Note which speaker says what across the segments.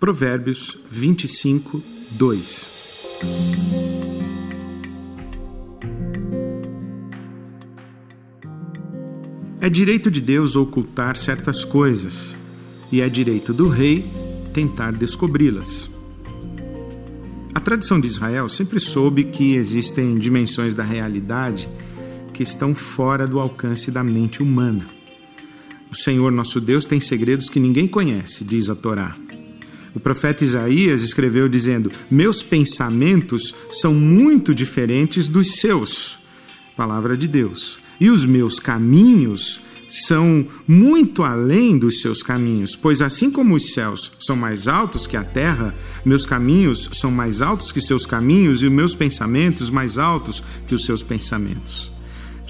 Speaker 1: Provérbios 25, 2. É direito de Deus ocultar certas coisas, e é direito do rei tentar descobri-las. A tradição de Israel sempre soube que existem dimensões da realidade que estão fora do alcance da mente humana. O Senhor nosso Deus tem segredos que ninguém conhece, diz a Torá. O profeta Isaías escreveu dizendo: Meus pensamentos são muito diferentes dos seus. Palavra de Deus. E os meus caminhos são muito além dos seus caminhos, pois assim como os céus são mais altos que a terra, meus caminhos são mais altos que seus caminhos e os meus pensamentos mais altos que os seus pensamentos.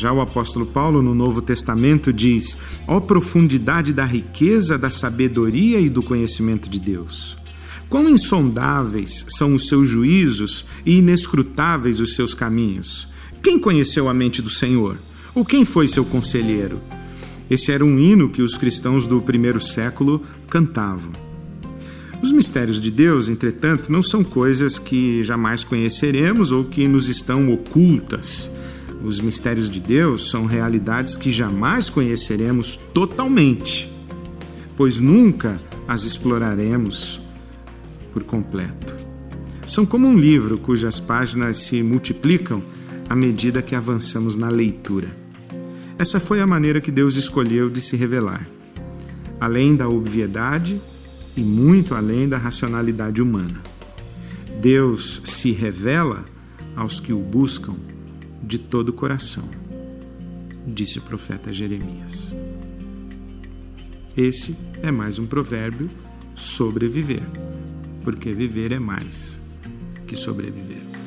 Speaker 1: Já o apóstolo Paulo, no Novo Testamento, diz: Ó oh, profundidade da riqueza, da sabedoria e do conhecimento de Deus! Quão insondáveis são os seus juízos e inescrutáveis os seus caminhos! Quem conheceu a mente do Senhor? Ou quem foi seu conselheiro? Esse era um hino que os cristãos do primeiro século cantavam. Os mistérios de Deus, entretanto, não são coisas que jamais conheceremos ou que nos estão ocultas. Os mistérios de Deus são realidades que jamais conheceremos totalmente, pois nunca as exploraremos por completo. São como um livro cujas páginas se multiplicam à medida que avançamos na leitura. Essa foi a maneira que Deus escolheu de se revelar. Além da obviedade e muito além da racionalidade humana. Deus se revela aos que o buscam de todo o coração, disse o profeta Jeremias. Esse é mais um provérbio sobre viver, porque viver é mais que sobreviver.